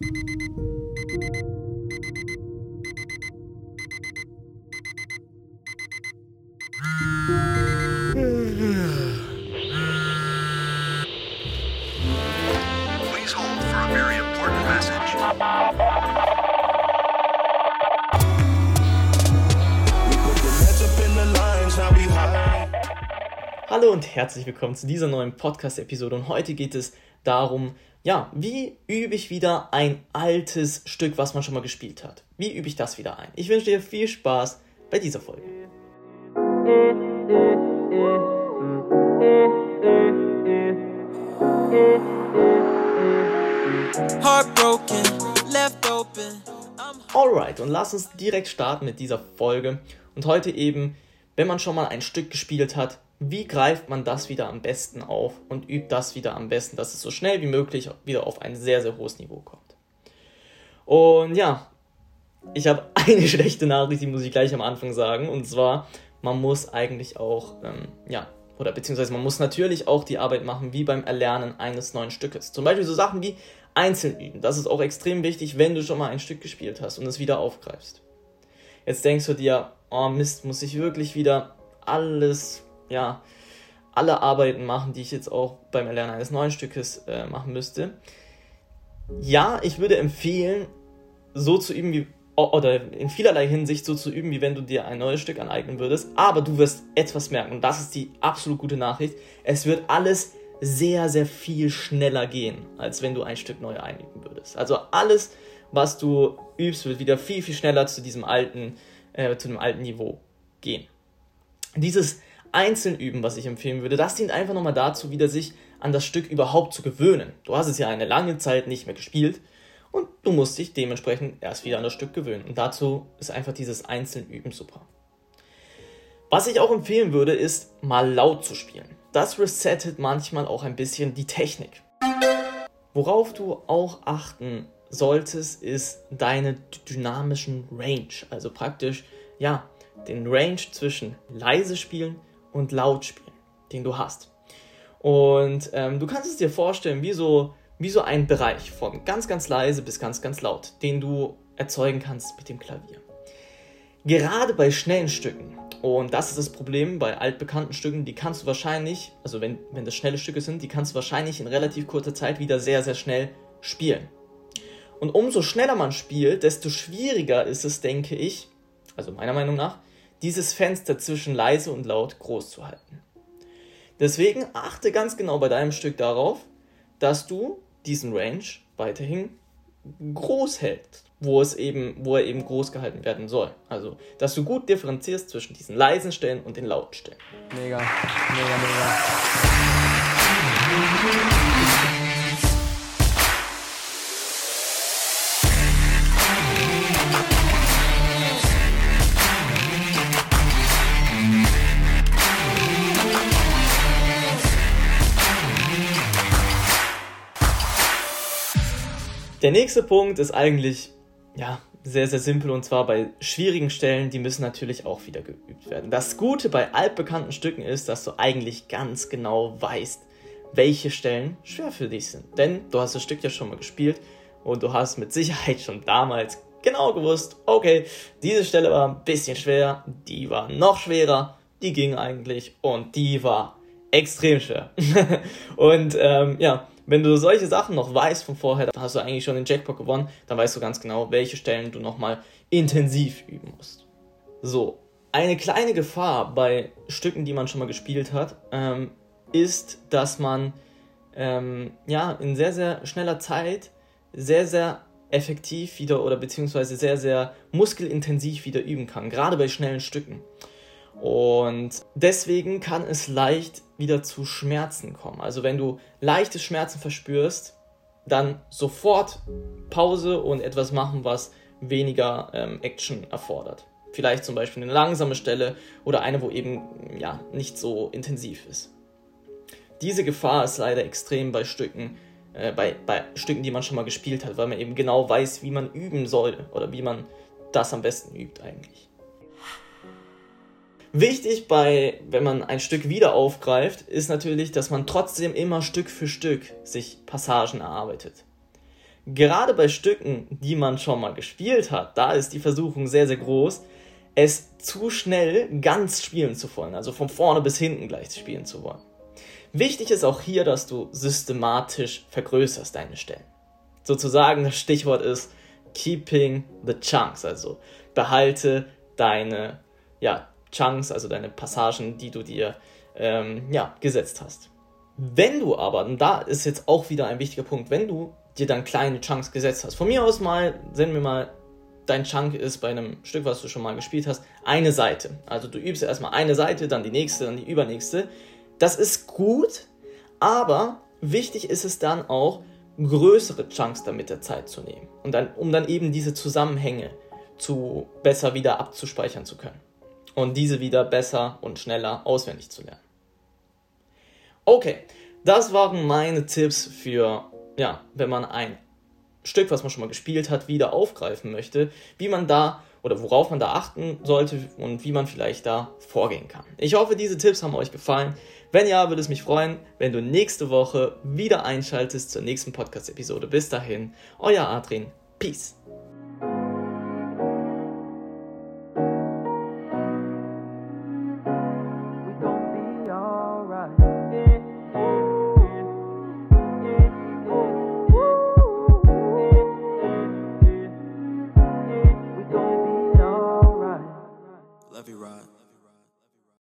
Hallo und herzlich willkommen zu dieser neuen Podcast-Episode. Und heute geht es darum, ja, wie übe ich wieder ein altes Stück, was man schon mal gespielt hat? Wie übe ich das wieder ein? Ich wünsche dir viel Spaß bei dieser Folge. Alright, und lass uns direkt starten mit dieser Folge. Und heute eben, wenn man schon mal ein Stück gespielt hat, wie greift man das wieder am besten auf und übt das wieder am besten, dass es so schnell wie möglich wieder auf ein sehr, sehr hohes Niveau kommt. Und ja, ich habe eine schlechte Nachricht, die muss ich gleich am Anfang sagen. Und zwar, man muss eigentlich auch, ähm, ja, oder beziehungsweise man muss natürlich auch die Arbeit machen, wie beim Erlernen eines neuen Stückes. Zum Beispiel so Sachen wie einzeln üben. Das ist auch extrem wichtig, wenn du schon mal ein Stück gespielt hast und es wieder aufgreifst. Jetzt denkst du dir, oh Mist, muss ich wirklich wieder alles, ja, alle Arbeiten machen, die ich jetzt auch beim Erlernen eines neuen Stückes äh, machen müsste. Ja, ich würde empfehlen, so zu üben wie oder in vielerlei Hinsicht so zu üben, wie wenn du dir ein neues Stück aneignen würdest. Aber du wirst etwas merken, und das ist die absolut gute Nachricht. Es wird alles sehr, sehr viel schneller gehen, als wenn du ein Stück neu einüben würdest. Also alles, was du übst, wird wieder viel, viel schneller zu diesem alten, äh, zu dem alten Niveau gehen. Dieses Einzelüben, was ich empfehlen würde, das dient einfach nochmal dazu, wieder sich an das Stück überhaupt zu gewöhnen. Du hast es ja eine lange Zeit nicht mehr gespielt und du musst dich dementsprechend erst wieder an das Stück gewöhnen. Und dazu ist einfach dieses Einzelüben super. Was ich auch empfehlen würde, ist mal laut zu spielen. Das resettet manchmal auch ein bisschen die Technik. Worauf du auch achten solltest, ist deine dynamischen Range. Also praktisch, ja, den Range zwischen leise spielen und laut spielen, den du hast. Und ähm, du kannst es dir vorstellen, wie so, wie so ein Bereich von ganz, ganz leise bis ganz, ganz laut, den du erzeugen kannst mit dem Klavier. Gerade bei schnellen Stücken, und das ist das Problem bei altbekannten Stücken, die kannst du wahrscheinlich, also wenn, wenn das schnelle Stücke sind, die kannst du wahrscheinlich in relativ kurzer Zeit wieder sehr, sehr schnell spielen. Und umso schneller man spielt, desto schwieriger ist es, denke ich, also meiner Meinung nach, dieses Fenster zwischen leise und laut groß zu halten. Deswegen achte ganz genau bei deinem Stück darauf, dass du diesen Range weiterhin groß hältst, wo, es eben, wo er eben groß gehalten werden soll. Also, dass du gut differenzierst zwischen diesen leisen Stellen und den lauten Stellen. Mega, mega, mega. Der nächste Punkt ist eigentlich ja, sehr, sehr simpel und zwar bei schwierigen Stellen, die müssen natürlich auch wieder geübt werden. Das Gute bei altbekannten Stücken ist, dass du eigentlich ganz genau weißt, welche Stellen schwer für dich sind. Denn du hast das Stück ja schon mal gespielt und du hast mit Sicherheit schon damals genau gewusst, okay, diese Stelle war ein bisschen schwer, die war noch schwerer, die ging eigentlich und die war extrem schwer. und ähm, ja, wenn du solche Sachen noch weißt von vorher, dann hast du eigentlich schon den Jackpot gewonnen, dann weißt du ganz genau, welche Stellen du nochmal intensiv üben musst. So, eine kleine Gefahr bei Stücken, die man schon mal gespielt hat, ähm, ist, dass man ähm, ja in sehr, sehr schneller Zeit sehr, sehr effektiv wieder oder beziehungsweise sehr, sehr muskelintensiv wieder üben kann, gerade bei schnellen Stücken. Und deswegen kann es leicht wieder zu Schmerzen kommen. Also wenn du leichte Schmerzen verspürst, dann sofort Pause und etwas machen, was weniger ähm, Action erfordert. Vielleicht zum Beispiel eine langsame Stelle oder eine, wo eben ja nicht so intensiv ist. Diese Gefahr ist leider extrem bei Stücken, äh, bei, bei Stücken, die man schon mal gespielt hat, weil man eben genau weiß, wie man üben soll oder wie man das am besten übt eigentlich. Wichtig bei, wenn man ein Stück wieder aufgreift, ist natürlich, dass man trotzdem immer Stück für Stück sich Passagen erarbeitet. gerade bei Stücken, die man schon mal gespielt hat, da ist die Versuchung sehr, sehr groß, es zu schnell ganz spielen zu wollen, also von vorne bis hinten gleich spielen zu wollen. Wichtig ist auch hier, dass du systematisch vergrößerst deine Stellen. Sozusagen das Stichwort ist keeping the chunks, also behalte deine ja, Chunks, also deine Passagen, die du dir ähm, ja, gesetzt hast. Wenn du aber, und da ist jetzt auch wieder ein wichtiger Punkt, wenn du dir dann kleine Chunks gesetzt hast, von mir aus mal, senden wir mal, dein Chunk ist bei einem Stück, was du schon mal gespielt hast, eine Seite. Also du übst erstmal eine Seite, dann die nächste, dann die übernächste. Das ist gut, aber wichtig ist es dann auch, größere Chunks dann mit der Zeit zu nehmen. Und dann, um dann eben diese Zusammenhänge zu besser wieder abzuspeichern zu können. Und diese wieder besser und schneller auswendig zu lernen. Okay, das waren meine Tipps für, ja, wenn man ein Stück, was man schon mal gespielt hat, wieder aufgreifen möchte, wie man da oder worauf man da achten sollte und wie man vielleicht da vorgehen kann. Ich hoffe, diese Tipps haben euch gefallen. Wenn ja, würde es mich freuen, wenn du nächste Woche wieder einschaltest zur nächsten Podcast-Episode. Bis dahin, euer Adrian. Peace.